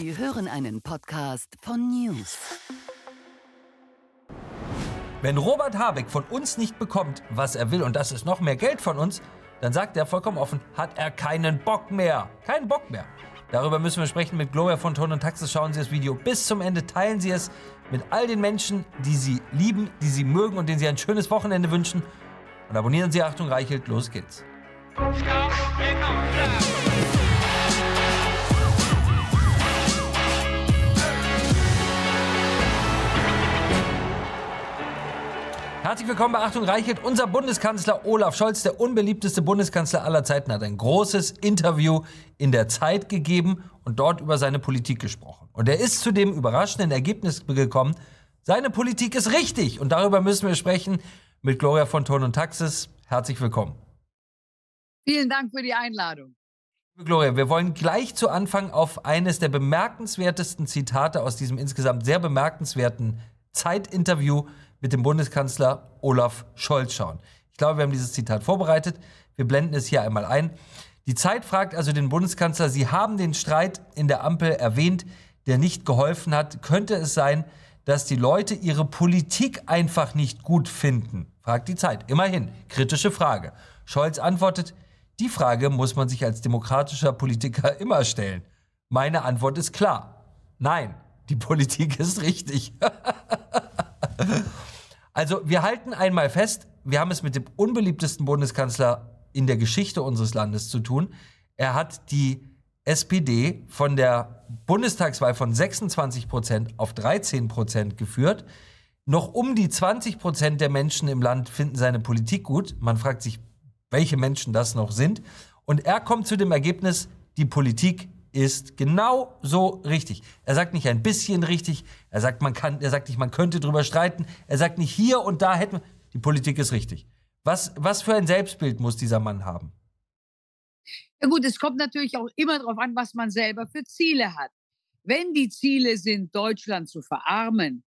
Sie hören einen Podcast von News. Wenn Robert Habeck von uns nicht bekommt, was er will, und das ist noch mehr Geld von uns, dann sagt er vollkommen offen, hat er keinen Bock mehr. Keinen Bock mehr. Darüber müssen wir sprechen mit Gloria von Ton und Taxis. Schauen Sie das Video bis zum Ende, teilen Sie es mit all den Menschen, die Sie lieben, die Sie mögen und denen Sie ein schönes Wochenende wünschen. Und abonnieren Sie Achtung Reichelt, los geht's. Herzlich willkommen bei Achtung Reichelt. Unser Bundeskanzler Olaf Scholz, der unbeliebteste Bundeskanzler aller Zeiten, hat ein großes Interview in der Zeit gegeben und dort über seine Politik gesprochen. Und er ist zu dem überraschenden Ergebnis gekommen, seine Politik ist richtig. Und darüber müssen wir sprechen mit Gloria von Ton und Taxis. Herzlich willkommen. Vielen Dank für die Einladung. Gloria, wir wollen gleich zu Anfang auf eines der bemerkenswertesten Zitate aus diesem insgesamt sehr bemerkenswerten Zeitinterview mit dem Bundeskanzler Olaf Scholz schauen. Ich glaube, wir haben dieses Zitat vorbereitet. Wir blenden es hier einmal ein. Die Zeit fragt also den Bundeskanzler, Sie haben den Streit in der Ampel erwähnt, der nicht geholfen hat. Könnte es sein, dass die Leute ihre Politik einfach nicht gut finden? Fragt die Zeit. Immerhin, kritische Frage. Scholz antwortet, die Frage muss man sich als demokratischer Politiker immer stellen. Meine Antwort ist klar. Nein, die Politik ist richtig. Also wir halten einmal fest, wir haben es mit dem unbeliebtesten Bundeskanzler in der Geschichte unseres Landes zu tun. Er hat die SPD von der Bundestagswahl von 26 Prozent auf 13 Prozent geführt. Noch um die 20 Prozent der Menschen im Land finden seine Politik gut. Man fragt sich, welche Menschen das noch sind. Und er kommt zu dem Ergebnis, die Politik ist genau so richtig. Er sagt nicht ein bisschen richtig, er sagt, man kann, er sagt nicht, man könnte drüber streiten, er sagt nicht hier und da hätten die Politik ist richtig. Was, was für ein Selbstbild muss dieser Mann haben? Ja gut, es kommt natürlich auch immer darauf an, was man selber für Ziele hat. Wenn die Ziele sind, Deutschland zu verarmen,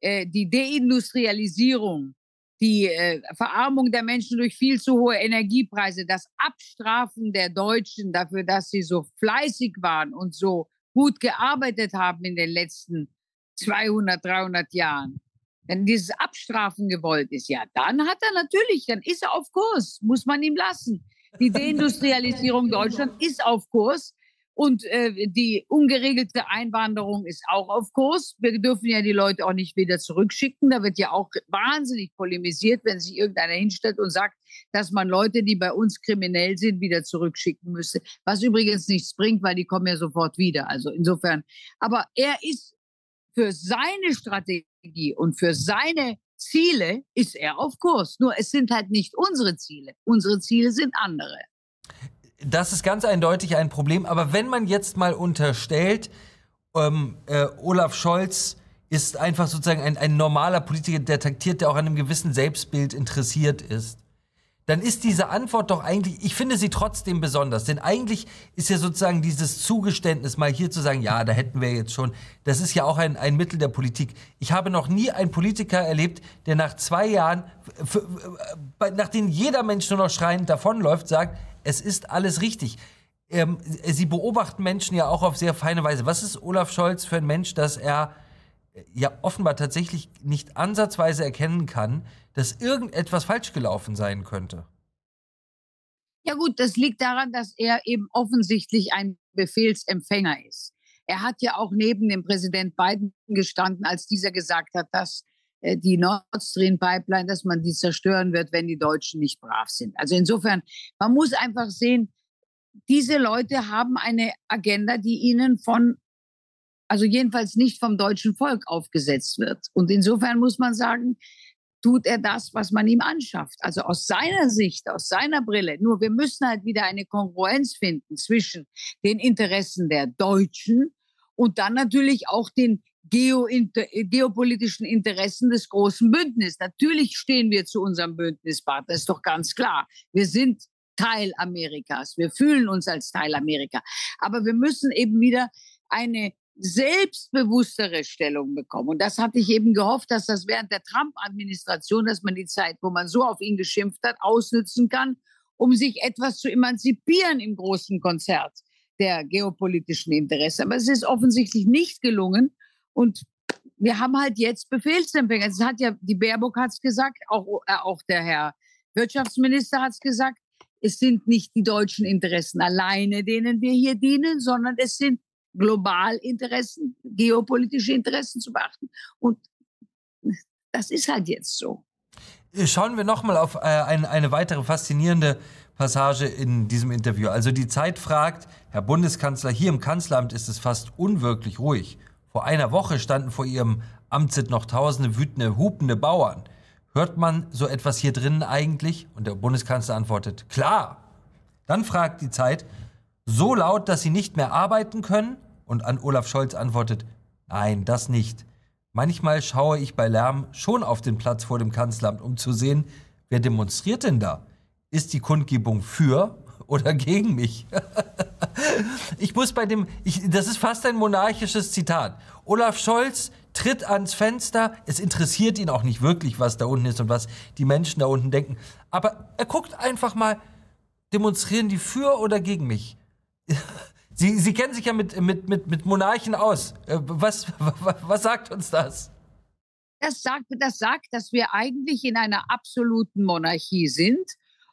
äh, die Deindustrialisierung, die äh, Verarmung der Menschen durch viel zu hohe Energiepreise, das Abstrafen der Deutschen dafür, dass sie so fleißig waren und so gut gearbeitet haben in den letzten 200, 300 Jahren. Wenn dieses Abstrafen gewollt ist, ja, dann hat er natürlich, dann ist er auf Kurs, muss man ihm lassen. Die Deindustrialisierung Deutschlands ist auf Kurs. Und äh, die ungeregelte Einwanderung ist auch auf Kurs. Wir dürfen ja die Leute auch nicht wieder zurückschicken. Da wird ja auch wahnsinnig polemisiert, wenn sich irgendeiner hinstellt und sagt, dass man Leute, die bei uns kriminell sind, wieder zurückschicken müsste. Was übrigens nichts bringt, weil die kommen ja sofort wieder. Also insofern. Aber er ist für seine Strategie und für seine Ziele ist er auf Kurs. Nur es sind halt nicht unsere Ziele. Unsere Ziele sind andere. Das ist ganz eindeutig ein Problem. Aber wenn man jetzt mal unterstellt, ähm, äh, Olaf Scholz ist einfach sozusagen ein, ein normaler Politiker, der taktiert, der auch an einem gewissen Selbstbild interessiert ist, dann ist diese Antwort doch eigentlich, ich finde sie trotzdem besonders. Denn eigentlich ist ja sozusagen dieses Zugeständnis, mal hier zu sagen, ja, da hätten wir jetzt schon, das ist ja auch ein, ein Mittel der Politik. Ich habe noch nie einen Politiker erlebt, der nach zwei Jahren, nach denen jeder Mensch nur noch schreiend davonläuft, sagt, es ist alles richtig. Ähm, Sie beobachten Menschen ja auch auf sehr feine Weise. Was ist Olaf Scholz für ein Mensch, dass er äh, ja offenbar tatsächlich nicht ansatzweise erkennen kann, dass irgendetwas falsch gelaufen sein könnte? Ja gut, das liegt daran, dass er eben offensichtlich ein Befehlsempfänger ist. Er hat ja auch neben dem Präsident Biden gestanden, als dieser gesagt hat, dass äh, die Nord Stream Pipeline, dass man die zerstören wird, wenn die Deutschen nicht brav sind. Also insofern, man muss einfach sehen, diese Leute haben eine Agenda, die ihnen von, also jedenfalls nicht vom deutschen Volk aufgesetzt wird. Und insofern muss man sagen, tut er das, was man ihm anschafft. Also aus seiner Sicht, aus seiner Brille. Nur wir müssen halt wieder eine Kongruenz finden zwischen den Interessen der Deutschen und dann natürlich auch den Geo geopolitischen Interessen des großen Bündnisses. Natürlich stehen wir zu unserem Bündnispartner, ist doch ganz klar. Wir sind Teil Amerikas. Wir fühlen uns als Teil Amerika. Aber wir müssen eben wieder eine selbstbewusstere Stellung bekommen. Und das hatte ich eben gehofft, dass das während der Trump-Administration, dass man die Zeit, wo man so auf ihn geschimpft hat, ausnützen kann, um sich etwas zu emanzipieren im großen Konzert der geopolitischen Interessen. Aber es ist offensichtlich nicht gelungen. Und wir haben halt jetzt Befehlsempfänger. Es hat ja, die Baerbock hat es gesagt, auch, äh, auch der Herr Wirtschaftsminister hat es gesagt, es sind nicht die deutschen Interessen alleine, denen wir hier dienen, sondern es sind Globalinteressen, geopolitische Interessen zu beachten. Und das ist halt jetzt so. Schauen wir nochmal auf äh, ein, eine weitere faszinierende Passage in diesem Interview. Also die Zeit fragt, Herr Bundeskanzler, hier im Kanzleramt ist es fast unwirklich ruhig. Vor einer Woche standen vor Ihrem Amtssitz noch tausende wütende, hupende Bauern. Hört man so etwas hier drinnen eigentlich? Und der Bundeskanzler antwortet, klar. Dann fragt die Zeit, so laut, dass Sie nicht mehr arbeiten können? Und an Olaf Scholz antwortet, nein, das nicht. Manchmal schaue ich bei Lärm schon auf den Platz vor dem Kanzleramt, um zu sehen, wer demonstriert denn da? Ist die Kundgebung für oder gegen mich? ich muss bei dem, ich, das ist fast ein monarchisches Zitat. Olaf Scholz tritt ans Fenster, es interessiert ihn auch nicht wirklich, was da unten ist und was die Menschen da unten denken. Aber er guckt einfach mal, demonstrieren die für oder gegen mich? Sie, Sie kennen sich ja mit, mit, mit, mit Monarchen aus. Äh, was, was sagt uns das? Das sagt, das sagt, dass wir eigentlich in einer absoluten Monarchie sind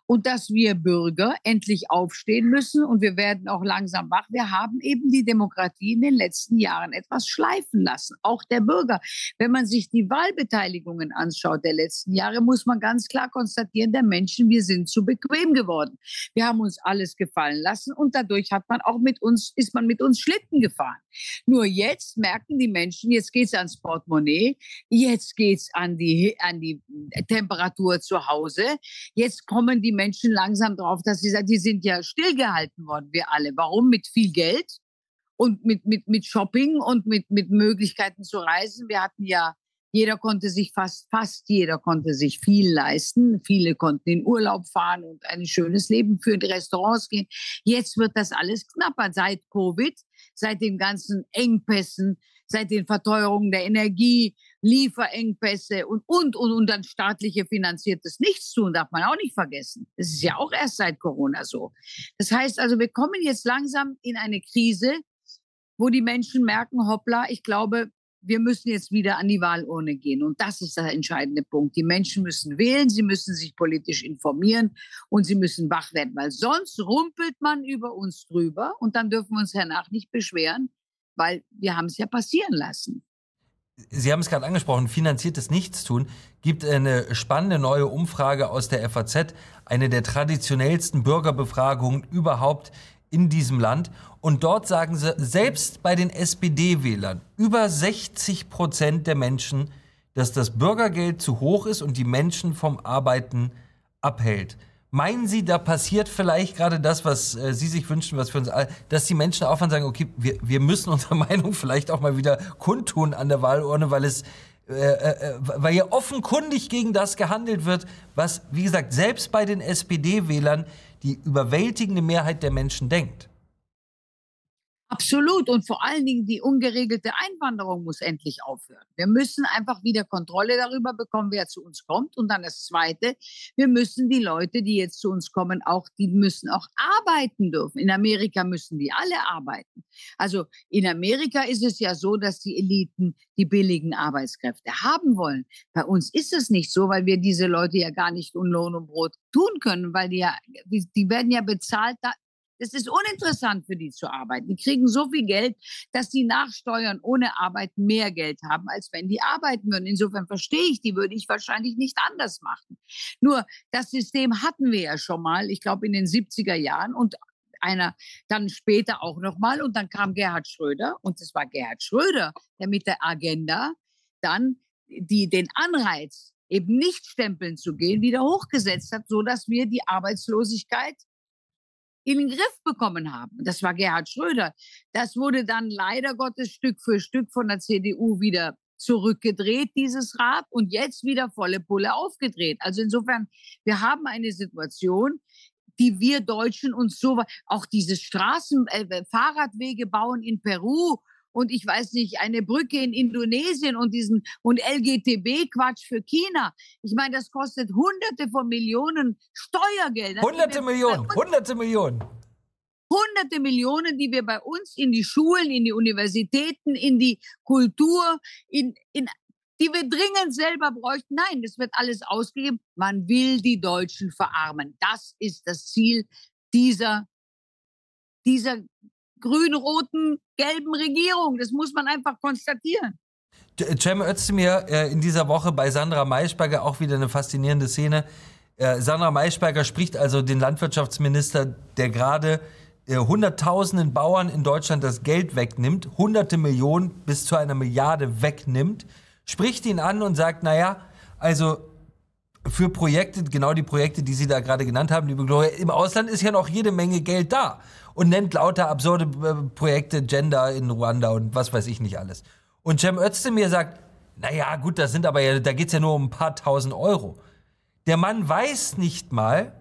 und dass wir Bürger endlich aufstehen müssen und wir werden auch langsam wach. Wir haben eben die Demokratie in den letzten Jahren etwas schleifen lassen, auch der Bürger. Wenn man sich die Wahlbeteiligungen anschaut der letzten Jahre, muss man ganz klar konstatieren, der Menschen, wir sind zu bequem geworden. Wir haben uns alles gefallen lassen und dadurch hat man auch mit uns, ist man mit uns Schlitten gefahren. Nur jetzt merken die Menschen, jetzt geht es ans Portemonnaie, jetzt geht es an die, an die Temperatur zu Hause, jetzt kommen die Menschen langsam drauf, dass sie sagen, die sind ja stillgehalten worden, wir alle. Warum? Mit viel Geld und mit, mit, mit Shopping und mit, mit Möglichkeiten zu reisen. Wir hatten ja, jeder konnte sich fast, fast jeder konnte sich viel leisten. Viele konnten in Urlaub fahren und ein schönes Leben führen, Restaurants gehen. Jetzt wird das alles knapper seit Covid, seit den ganzen Engpässen, seit den Verteuerungen der Energie, Lieferengpässe und, und, und, und dann staatliche finanziertes Nichtstun darf man auch nicht vergessen. Das ist ja auch erst seit Corona so. Das heißt also, wir kommen jetzt langsam in eine Krise, wo die Menschen merken, hoppla, ich glaube, wir müssen jetzt wieder an die Wahlurne gehen. Und das ist der entscheidende Punkt. Die Menschen müssen wählen, sie müssen sich politisch informieren und sie müssen wach werden, weil sonst rumpelt man über uns drüber und dann dürfen wir uns danach nicht beschweren, weil wir haben es ja passieren lassen. Sie haben es gerade angesprochen, finanziertes Nichtstun. Gibt eine spannende neue Umfrage aus der FAZ, eine der traditionellsten Bürgerbefragungen überhaupt in diesem Land. Und dort sagen sie, selbst bei den SPD-Wählern, über 60 Prozent der Menschen, dass das Bürgergeld zu hoch ist und die Menschen vom Arbeiten abhält. Meinen Sie, da passiert vielleicht gerade das, was äh, Sie sich wünschen, was für uns alle, dass die Menschen aufhören sagen, okay, wir, wir müssen unsere Meinung vielleicht auch mal wieder kundtun an der Wahlurne, weil es äh, äh, weil ja offenkundig gegen das gehandelt wird, was, wie gesagt, selbst bei den SPD-Wählern die überwältigende Mehrheit der Menschen denkt. Absolut. Und vor allen Dingen die ungeregelte Einwanderung muss endlich aufhören. Wir müssen einfach wieder Kontrolle darüber bekommen, wer zu uns kommt. Und dann das Zweite, wir müssen die Leute, die jetzt zu uns kommen, auch, die müssen auch arbeiten dürfen. In Amerika müssen die alle arbeiten. Also in Amerika ist es ja so, dass die Eliten die billigen Arbeitskräfte haben wollen. Bei uns ist es nicht so, weil wir diese Leute ja gar nicht um Lohn und Brot tun können, weil die ja, die werden ja bezahlt es ist uninteressant für die zu arbeiten. Die kriegen so viel Geld, dass die nach Steuern ohne Arbeit mehr Geld haben, als wenn die arbeiten würden. Insofern verstehe ich die, würde ich wahrscheinlich nicht anders machen. Nur das System hatten wir ja schon mal, ich glaube in den 70er Jahren und einer dann später auch nochmal und dann kam Gerhard Schröder und es war Gerhard Schröder, der mit der Agenda dann die, den Anreiz, eben nicht stempeln zu gehen, wieder hochgesetzt hat, so dass wir die Arbeitslosigkeit in den Griff bekommen haben. Das war Gerhard Schröder. Das wurde dann leider Gottes Stück für Stück von der CDU wieder zurückgedreht, dieses Rad, und jetzt wieder volle Pulle aufgedreht. Also insofern, wir haben eine Situation, die wir Deutschen uns so, auch diese Straßen, äh, Fahrradwege bauen in Peru und ich weiß nicht, eine Brücke in Indonesien und diesen und LGTB-Quatsch für China. Ich meine, das kostet hunderte von Millionen Steuergelder. Hunderte Millionen, hunderte Millionen. hunderte Millionen, die wir bei uns in die Schulen, in die Universitäten, in die Kultur, in, in die wir dringend selber bräuchten. Nein, das wird alles ausgegeben. Man will die Deutschen verarmen. Das ist das Ziel dieser, dieser grün-roten, gelben Regierung. Das muss man einfach konstatieren. Cem Özdemir äh, in dieser Woche bei Sandra Maischberger auch wieder eine faszinierende Szene. Äh, Sandra Maischberger spricht also den Landwirtschaftsminister, der gerade äh, hunderttausenden Bauern in Deutschland das Geld wegnimmt, hunderte Millionen bis zu einer Milliarde wegnimmt, spricht ihn an und sagt, naja, also für Projekte, genau die Projekte, die Sie da gerade genannt haben, liebe Gloria, im Ausland ist ja noch jede Menge Geld da und nennt lauter absurde äh, Projekte, Gender in Ruanda und was weiß ich nicht alles. Und Cem Özdemir sagt, naja, gut, das sind aber ja, da geht's ja nur um ein paar tausend Euro. Der Mann weiß nicht mal,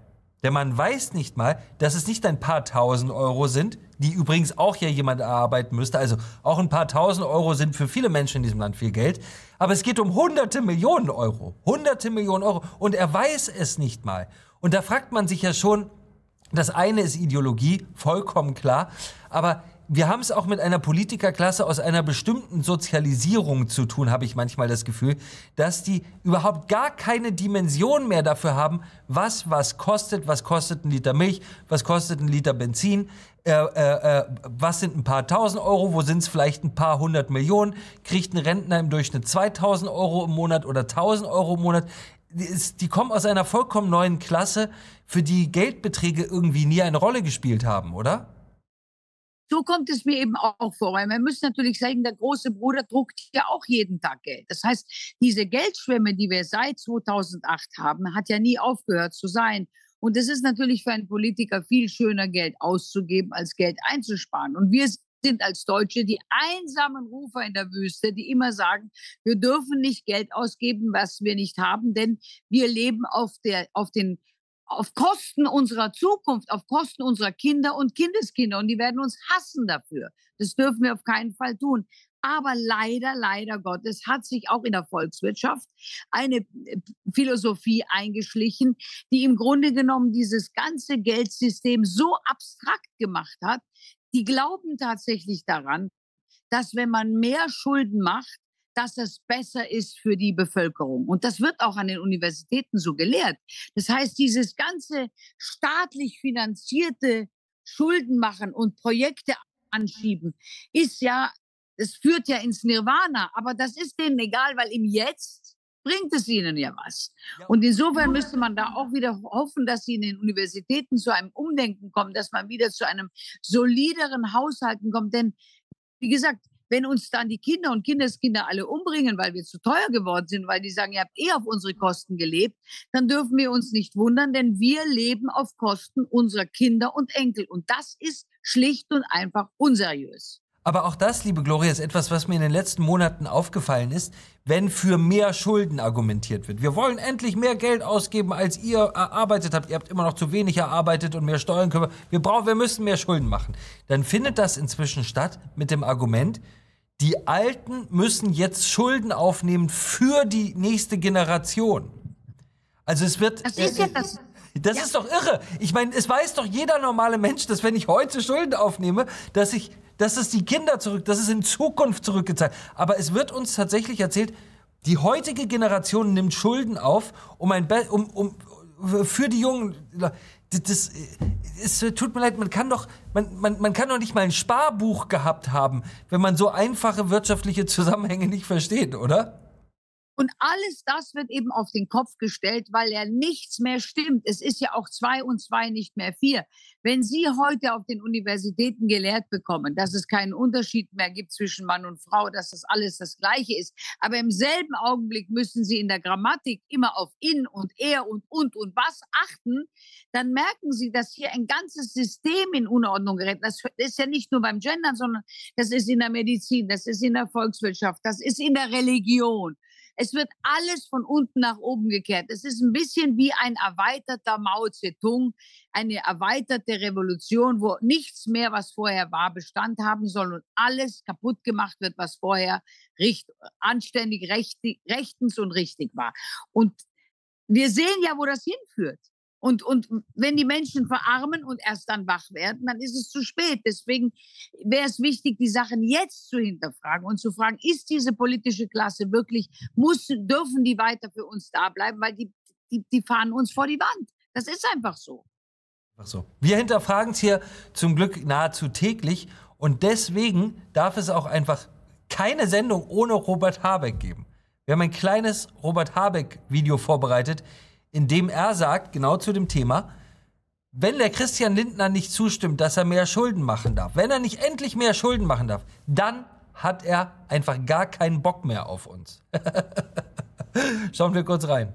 der Mann weiß nicht mal, dass es nicht ein paar tausend Euro sind, die übrigens auch ja jemand erarbeiten müsste. Also auch ein paar tausend Euro sind für viele Menschen in diesem Land viel Geld. Aber es geht um hunderte Millionen Euro. Hunderte Millionen Euro. Und er weiß es nicht mal. Und da fragt man sich ja schon, das eine ist Ideologie, vollkommen klar. Aber wir haben es auch mit einer Politikerklasse aus einer bestimmten Sozialisierung zu tun, habe ich manchmal das Gefühl, dass die überhaupt gar keine Dimension mehr dafür haben, was was kostet, was kostet ein Liter Milch, was kostet ein Liter Benzin, äh, äh, äh was sind ein paar tausend Euro, wo sind es vielleicht ein paar hundert Millionen, kriegt ein Rentner im Durchschnitt 2000 Euro im Monat oder 1000 Euro im Monat. Die, kommen aus einer vollkommen neuen Klasse, für die Geldbeträge irgendwie nie eine Rolle gespielt haben, oder? So kommt es mir eben auch vor, weil man muss natürlich sagen, der große Bruder druckt ja auch jeden Tag Geld. Das heißt, diese Geldschwemme, die wir seit 2008 haben, hat ja nie aufgehört zu sein. Und es ist natürlich für einen Politiker viel schöner, Geld auszugeben, als Geld einzusparen. Und wir sind als Deutsche die einsamen Rufer in der Wüste, die immer sagen, wir dürfen nicht Geld ausgeben, was wir nicht haben, denn wir leben auf, der, auf den auf Kosten unserer Zukunft, auf Kosten unserer Kinder und Kindeskinder. Und die werden uns hassen dafür. Das dürfen wir auf keinen Fall tun. Aber leider, leider Gottes hat sich auch in der Volkswirtschaft eine äh, Philosophie eingeschlichen, die im Grunde genommen dieses ganze Geldsystem so abstrakt gemacht hat. Die glauben tatsächlich daran, dass wenn man mehr Schulden macht, dass es besser ist für die Bevölkerung. Und das wird auch an den Universitäten so gelehrt. Das heißt, dieses ganze staatlich finanzierte Schulden machen und Projekte anschieben, ist ja, es führt ja ins Nirvana, aber das ist denen egal, weil im Jetzt bringt es ihnen ja was. Und insofern müsste man da auch wieder hoffen, dass sie in den Universitäten zu einem Umdenken kommen, dass man wieder zu einem solideren Haushalten kommt. Denn, wie gesagt, wenn uns dann die Kinder und Kindeskinder alle umbringen, weil wir zu teuer geworden sind, weil die sagen, ihr habt eh auf unsere Kosten gelebt, dann dürfen wir uns nicht wundern, denn wir leben auf Kosten unserer Kinder und Enkel. Und das ist schlicht und einfach unseriös. Aber auch das, liebe Gloria, ist etwas, was mir in den letzten Monaten aufgefallen ist, wenn für mehr Schulden argumentiert wird. Wir wollen endlich mehr Geld ausgeben, als ihr erarbeitet habt. Ihr habt immer noch zu wenig erarbeitet und mehr Steuern können wir. Wir brauchen, wir müssen mehr Schulden machen. Dann findet das inzwischen statt mit dem Argument, die Alten müssen jetzt Schulden aufnehmen für die nächste Generation. Also es wird. Das ist ja das. Das ja. ist doch irre. Ich meine, es weiß doch jeder normale Mensch, dass wenn ich heute Schulden aufnehme, dass ich, dass es die Kinder zurück, dass es in Zukunft zurückgezahlt. Aber es wird uns tatsächlich erzählt, die heutige Generation nimmt Schulden auf, um ein, Be um, um, für die jungen das, das, es tut mir leid, man kann doch, man, man, man kann doch nicht mal ein Sparbuch gehabt haben, wenn man so einfache wirtschaftliche Zusammenhänge nicht versteht, oder? Und alles das wird eben auf den Kopf gestellt, weil ja nichts mehr stimmt. Es ist ja auch zwei und zwei nicht mehr vier. Wenn Sie heute auf den Universitäten gelehrt bekommen, dass es keinen Unterschied mehr gibt zwischen Mann und Frau, dass das alles das Gleiche ist, aber im selben Augenblick müssen Sie in der Grammatik immer auf in und er und und und was achten, dann merken Sie, dass hier ein ganzes System in Unordnung gerät. Das ist ja nicht nur beim Gendern, sondern das ist in der Medizin, das ist in der Volkswirtschaft, das ist in der Religion. Es wird alles von unten nach oben gekehrt. Es ist ein bisschen wie ein erweiterter Mao Zedong, eine erweiterte Revolution, wo nichts mehr, was vorher war, Bestand haben soll und alles kaputt gemacht wird, was vorher richt, anständig, recht, rechtens und richtig war. Und wir sehen ja, wo das hinführt. Und, und wenn die Menschen verarmen und erst dann wach werden, dann ist es zu spät. Deswegen wäre es wichtig, die Sachen jetzt zu hinterfragen und zu fragen, ist diese politische Klasse wirklich, muss, dürfen die weiter für uns da bleiben, weil die, die, die fahren uns vor die Wand. Das ist einfach so. Ach so. Wir hinterfragen es hier zum Glück nahezu täglich und deswegen darf es auch einfach keine Sendung ohne Robert Habeck geben. Wir haben ein kleines Robert Habeck-Video vorbereitet, in dem er sagt, genau zu dem Thema, wenn der Christian Lindner nicht zustimmt, dass er mehr Schulden machen darf, wenn er nicht endlich mehr Schulden machen darf, dann hat er einfach gar keinen Bock mehr auf uns. Schauen wir kurz rein.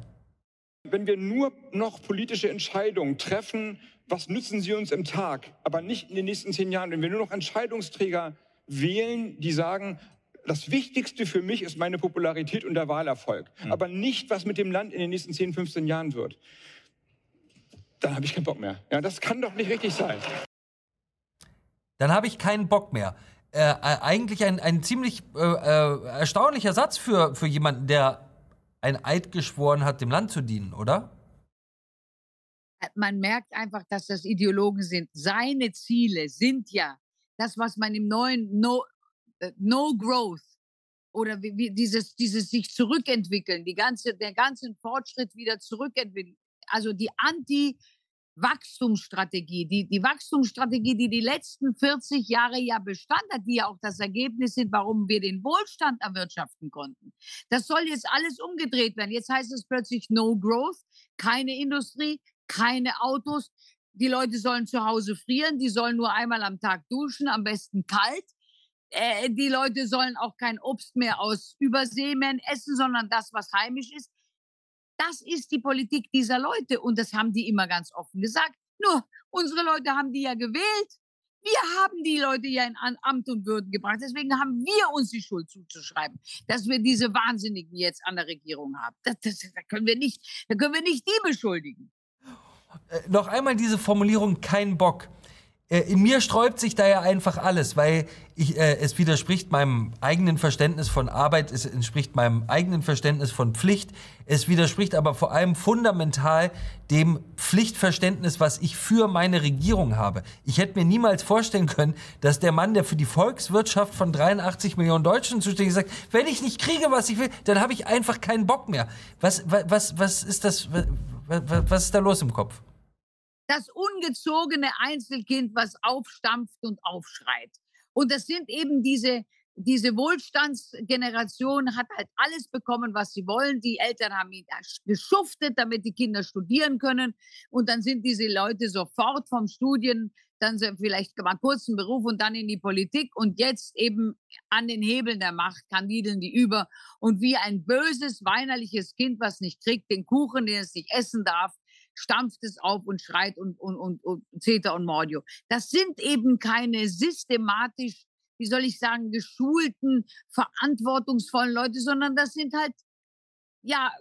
Wenn wir nur noch politische Entscheidungen treffen, was nützen sie uns im Tag, aber nicht in den nächsten zehn Jahren, wenn wir nur noch Entscheidungsträger wählen, die sagen, das Wichtigste für mich ist meine Popularität und der Wahlerfolg, mhm. aber nicht, was mit dem Land in den nächsten 10, 15 Jahren wird. Dann habe ich keinen Bock mehr. Ja, das kann doch nicht richtig sein. Dann habe ich keinen Bock mehr. Äh, äh, eigentlich ein, ein ziemlich äh, äh, erstaunlicher Satz für, für jemanden, der ein Eid geschworen hat, dem Land zu dienen, oder? Man merkt einfach, dass das Ideologen sind. Seine Ziele sind ja das, was man im neuen no, äh, no Growth oder wie, wie dieses, dieses sich zurückentwickeln, die ganze, der ganze Fortschritt wieder zurückentwickeln. Also die Anti- Wachstumsstrategie, die, die Wachstumsstrategie, die die letzten 40 Jahre ja Bestand hat, die ja auch das Ergebnis sind, warum wir den Wohlstand erwirtschaften konnten. Das soll jetzt alles umgedreht werden. Jetzt heißt es plötzlich No Growth, keine Industrie, keine Autos. Die Leute sollen zu Hause frieren, die sollen nur einmal am Tag duschen, am besten kalt. Äh, die Leute sollen auch kein Obst mehr aus Übersee mehr essen, sondern das, was heimisch ist. Das ist die Politik dieser Leute und das haben die immer ganz offen gesagt. Nur, unsere Leute haben die ja gewählt. Wir haben die Leute ja in Amt und Würden gebracht. Deswegen haben wir uns die Schuld zuzuschreiben, dass wir diese Wahnsinnigen jetzt an der Regierung haben. Das, das, da können wir nicht, da können wir nicht die beschuldigen. Äh, noch einmal diese Formulierung, kein Bock. Äh, in mir sträubt sich da ja einfach alles, weil ich, äh, es widerspricht meinem eigenen Verständnis von Arbeit, es entspricht meinem eigenen Verständnis von Pflicht, es widerspricht aber vor allem fundamental dem Pflichtverständnis, was ich für meine Regierung habe. Ich hätte mir niemals vorstellen können, dass der Mann, der für die Volkswirtschaft von 83 Millionen Deutschen zuständig ist, sagt, wenn ich nicht kriege, was ich will, dann habe ich einfach keinen Bock mehr. Was, was, was ist das, was, was ist da los im Kopf? Das ungezogene Einzelkind, was aufstampft und aufschreit. Und das sind eben diese, diese Wohlstandsgeneration hat halt alles bekommen, was sie wollen. Die Eltern haben geschuftet, damit die Kinder studieren können. Und dann sind diese Leute sofort vom Studien, dann vielleicht mal kurz einen Beruf und dann in die Politik und jetzt eben an den Hebeln der Macht kandideln die über. Und wie ein böses, weinerliches Kind, was nicht kriegt, den Kuchen, den es nicht essen darf, stampft es auf und schreit und, und, und, und Zeta und Mordio. Das sind eben keine systematisch, wie soll ich sagen, geschulten, verantwortungsvollen Leute, sondern das sind halt, ja,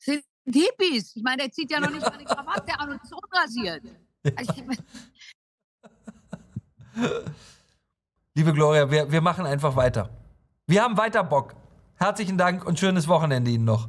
sind Hippies. Ich meine, der zieht ja noch nicht mal eine Krawatte an und ist unrasiert. Also, Liebe Gloria, wir, wir machen einfach weiter. Wir haben weiter Bock. Herzlichen Dank und schönes Wochenende Ihnen noch.